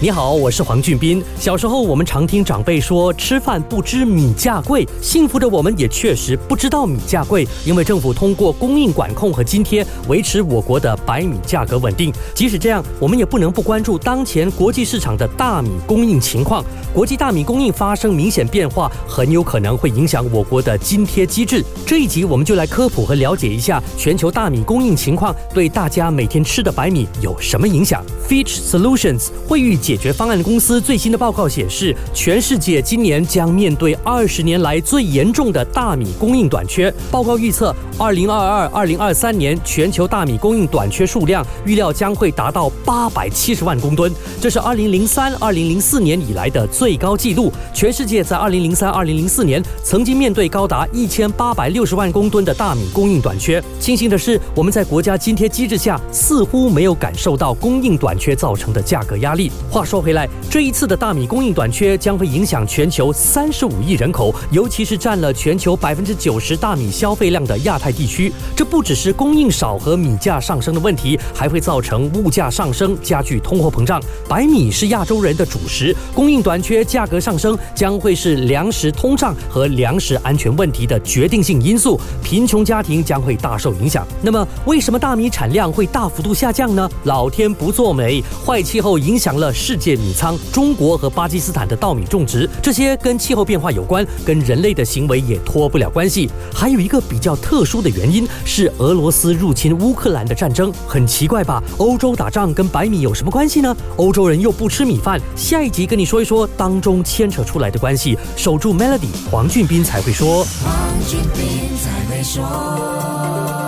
你好，我是黄俊斌。小时候，我们常听长辈说“吃饭不知米价贵”，幸福的我们也确实不知道米价贵，因为政府通过供应管控和津贴维持我国的白米价格稳定。即使这样，我们也不能不关注当前国际市场的大米供应情况。国际大米供应发生明显变化，很有可能会影响我国的津贴机制。这一集我们就来科普和了解一下全球大米供应情况对大家每天吃的白米有什么影响。Fitch Solutions 惠誉解决方案公司最新的报告显示，全世界今年将面对二十年来最严重的大米供应短缺。报告预测，二零二二、二零二三年全球大米供应短缺数量预料将会达到八百七十万公吨，这是二零零三、二零零四年以来的最高纪录。全世界在二零零三、二零零四年曾经面对高达一千八百六十万公吨的大米供应短缺。庆幸的是，我们在国家津贴机制下似乎没有感受到供应短缺造成的价格压力。话说回来，这一次的大米供应短缺将会影响全球三十五亿人口，尤其是占了全球百分之九十大米消费量的亚太地区。这不只是供应少和米价上升的问题，还会造成物价上升，加剧通货膨胀。白米是亚洲人的主食，供应短缺、价格上升将会是粮食通胀和粮食安全问题的决定性因素，贫穷家庭将会大受影响。那么，为什么大米产量会大幅度下降呢？老天不作美，坏气候影响了世界米仓、中国和巴基斯坦的稻米种植，这些跟气候变化有关，跟人类的行为也脱不了关系。还有一个比较特殊的原因是俄罗斯入侵乌克兰的战争，很奇怪吧？欧洲打仗跟白米有什么关系呢？欧洲人又不吃米饭。下一集跟你说一说当中牵扯出来的关系。守住 Melody，黄俊斌才会说。黄俊斌才会说。